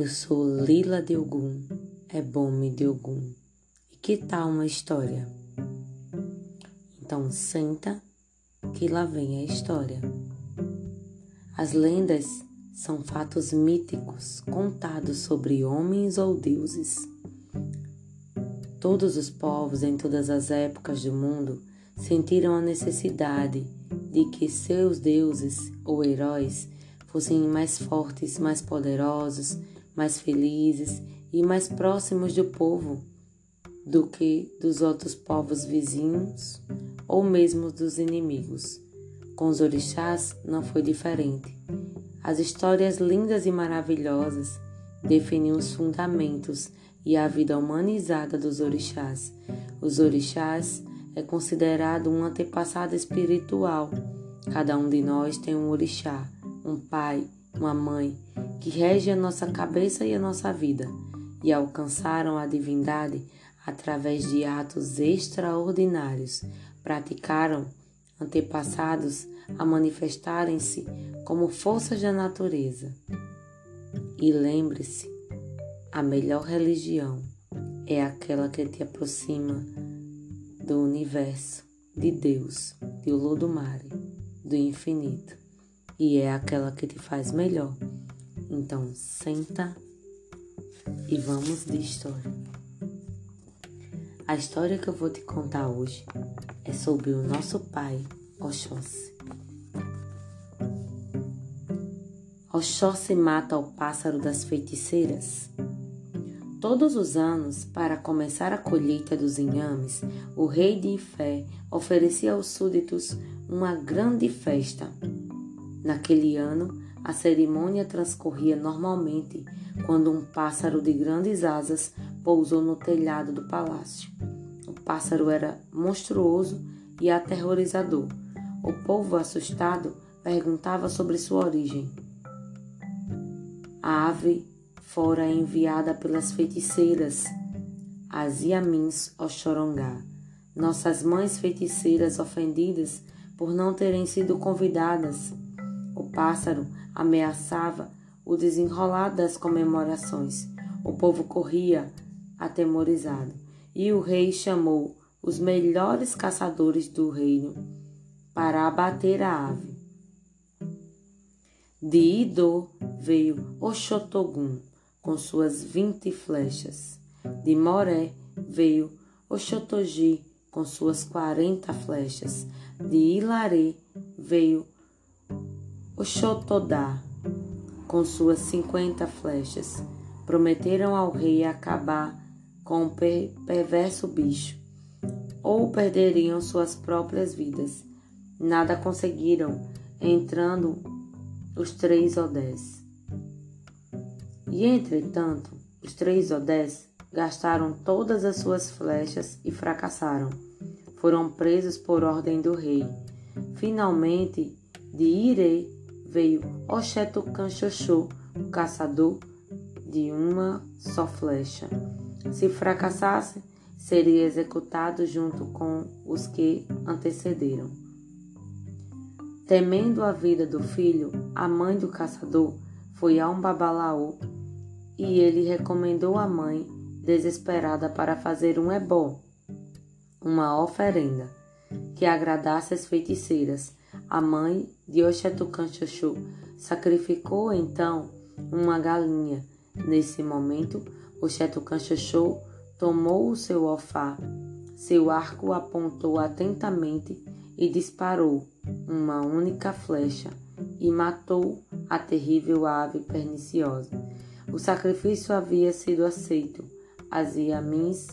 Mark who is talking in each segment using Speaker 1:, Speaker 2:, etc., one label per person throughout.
Speaker 1: Eu sou Lila de Ogum, é Bome de Ogum. E que tal uma história? Então senta que lá vem a história. As lendas são fatos míticos contados sobre homens ou deuses. Todos os povos em todas as épocas do mundo sentiram a necessidade de que seus deuses ou heróis fossem mais fortes, mais poderosos, mais felizes e mais próximos do povo do que dos outros povos vizinhos ou mesmo dos inimigos. Com os orixás não foi diferente. As histórias lindas e maravilhosas definiam os fundamentos e a vida humanizada dos orixás. Os orixás é considerado um antepassado espiritual. Cada um de nós tem um orixá, um pai, uma mãe, que rege a nossa cabeça e a nossa vida, e alcançaram a divindade através de atos extraordinários, praticaram antepassados a manifestarem-se como forças da natureza. E lembre-se, a melhor religião é aquela que te aproxima do universo, de Deus, de Olodumare, do infinito, e é aquela que te faz melhor. Então, senta e vamos de história. A história que eu vou te contar hoje é sobre o nosso pai, Oxóssi. Oxóssi mata o pássaro das feiticeiras. Todos os anos, para começar a colheita dos inhames, o rei de Ifé oferecia aos súditos uma grande festa. Naquele ano, a cerimônia transcorria normalmente quando um pássaro de grandes asas pousou no telhado do palácio. O pássaro era monstruoso e aterrorizador. O povo, assustado, perguntava sobre sua origem. A ave fora enviada pelas feiticeiras, as Yamins Oxorongá, nossas mães feiticeiras ofendidas por não terem sido convidadas. Pássaro ameaçava o desenrolar das comemorações. O povo corria atemorizado, e o rei chamou os melhores caçadores do reino para abater a ave. De Idô veio Oxotogum com suas vinte flechas. De Moré veio Oxotogi com suas quarenta flechas. De Ilaré veio Oxotodá com suas cinquenta flechas. Prometeram ao rei acabar com o per perverso bicho, ou perderiam suas próprias vidas. Nada conseguiram, entrando os três odés. E entretanto, os três odés gastaram todas as suas flechas e fracassaram. Foram presos por ordem do rei. Finalmente, de Ire veio Oxetucan Xoxô, o caçador de uma só flecha. Se fracassasse, seria executado junto com os que antecederam. Temendo a vida do filho, a mãe do caçador foi a um babalaô e ele recomendou à mãe, desesperada, para fazer um ebó, uma oferenda, que agradasse as feiticeiras. A mãe de Oxetucan Xoxô sacrificou então uma galinha. Nesse momento, Oxetucan Xoxô tomou o seu ofá, seu arco apontou atentamente e disparou uma única flecha e matou a terrível ave perniciosa. O sacrifício havia sido aceito. As Iamins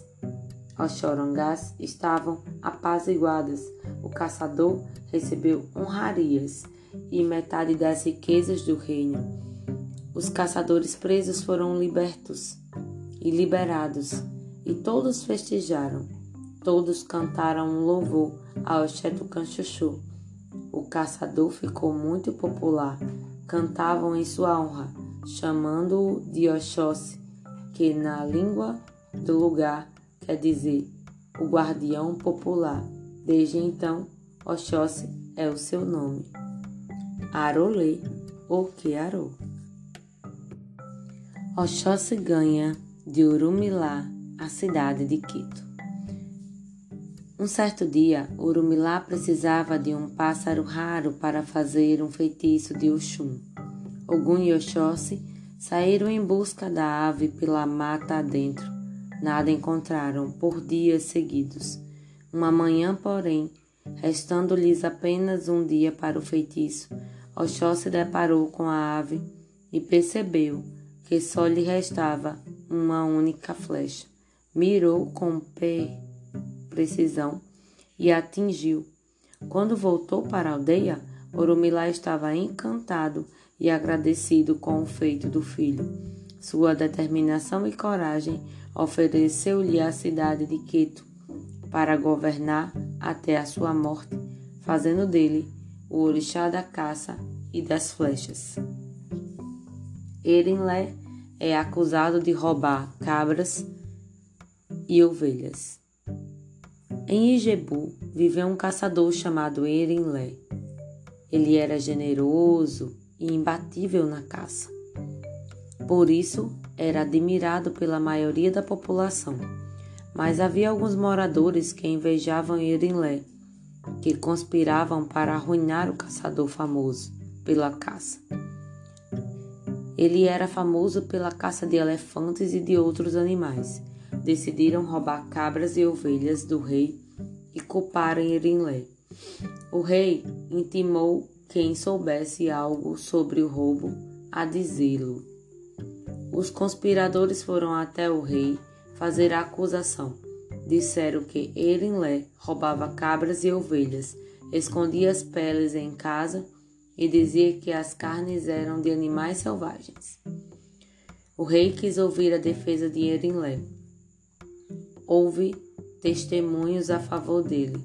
Speaker 1: Oxorongás estavam apaziguadas. O caçador recebeu honrarias e metade das riquezas do reino. Os caçadores presos foram libertos e liberados, e todos festejaram. Todos cantaram um louvor ao Chetucan Chuchu. O caçador ficou muito popular. Cantavam em sua honra, chamando-o de Oxóssi, que na língua do lugar quer dizer o guardião popular. Desde então, Oxóssi é o seu nome. Arolê, ou que arô. Oxóssi ganha de Urumilá a cidade de Quito. Um certo dia, Urumilá precisava de um pássaro raro para fazer um feitiço de Oxum. Ogum e Oxóssi saíram em busca da ave pela mata adentro. Nada encontraram por dias seguidos. Uma manhã, porém, restando-lhes apenas um dia para o feitiço, Oxó se deparou com a ave e percebeu que só lhe restava uma única flecha. Mirou com precisão e atingiu. Quando voltou para a aldeia, Orumilá estava encantado e agradecido com o feito do filho. Sua determinação e coragem ofereceu-lhe a cidade de Quito para governar até a sua morte, fazendo dele o orixá da caça e das flechas. Erinlé é acusado de roubar cabras e ovelhas. Em Ijebu viveu um caçador chamado Erinlé. Ele era generoso e imbatível na caça. Por isso, era admirado pela maioria da população. Mas havia alguns moradores que invejavam Erinlé, que conspiravam para arruinar o caçador famoso pela caça. Ele era famoso pela caça de elefantes e de outros animais. Decidiram roubar cabras e ovelhas do rei e culparam Erinlé. O rei intimou quem soubesse algo sobre o roubo a dizê-lo. Os conspiradores foram até o rei fazer a acusação. Disseram que Erinlé roubava cabras e ovelhas, escondia as peles em casa e dizia que as carnes eram de animais selvagens. O rei quis ouvir a defesa de Erinlé. Houve testemunhos a favor dele.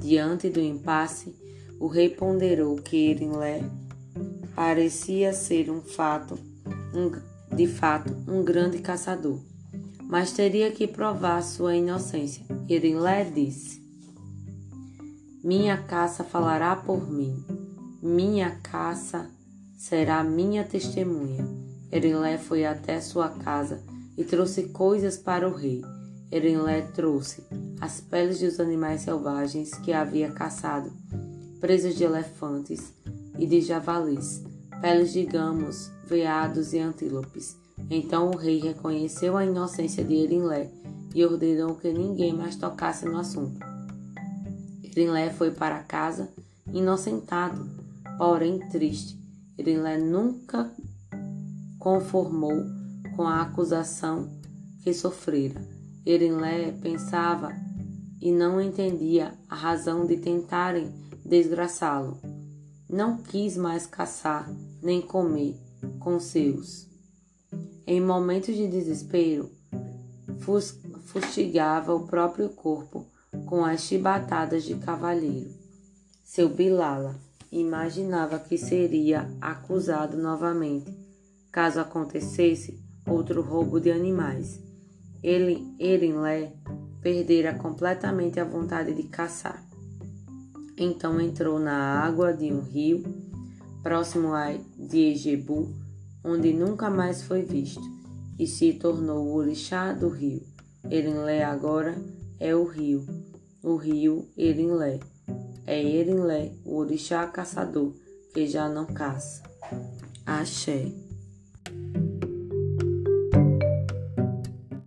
Speaker 1: Diante do impasse, o rei ponderou que Erinlé parecia ser um fato, um, de fato, um grande caçador, mas teria que provar sua inocência. Erinlé disse: Minha caça falará por mim. Minha caça será minha testemunha. Erinlé foi até sua casa e trouxe coisas para o rei. Erinlé trouxe as peles dos animais selvagens que havia caçado, presas de elefantes e de javalis, peles de gamos, veados e antílopes. Então o rei reconheceu a inocência de Erinlé e ordenou que ninguém mais tocasse no assunto. Erinlé foi para casa inocentado porém triste. Irilé nunca conformou com a acusação que sofrera. Irilé pensava e não entendia a razão de tentarem desgraçá-lo. Não quis mais caçar nem comer com seus. Em momentos de desespero, fustigava o próprio corpo com as chibatadas de cavalheiro. Seu Bilala imaginava que seria acusado novamente, caso acontecesse outro roubo de animais. Ele, Erinlé perdera completamente a vontade de caçar. Então entrou na água de um rio próximo a de Ejebu, onde nunca mais foi visto, e se tornou o orixá do rio. Erinlé agora é o rio, o rio Erinlé. É Erinlé, o orixá caçador, que já não caça. Axé.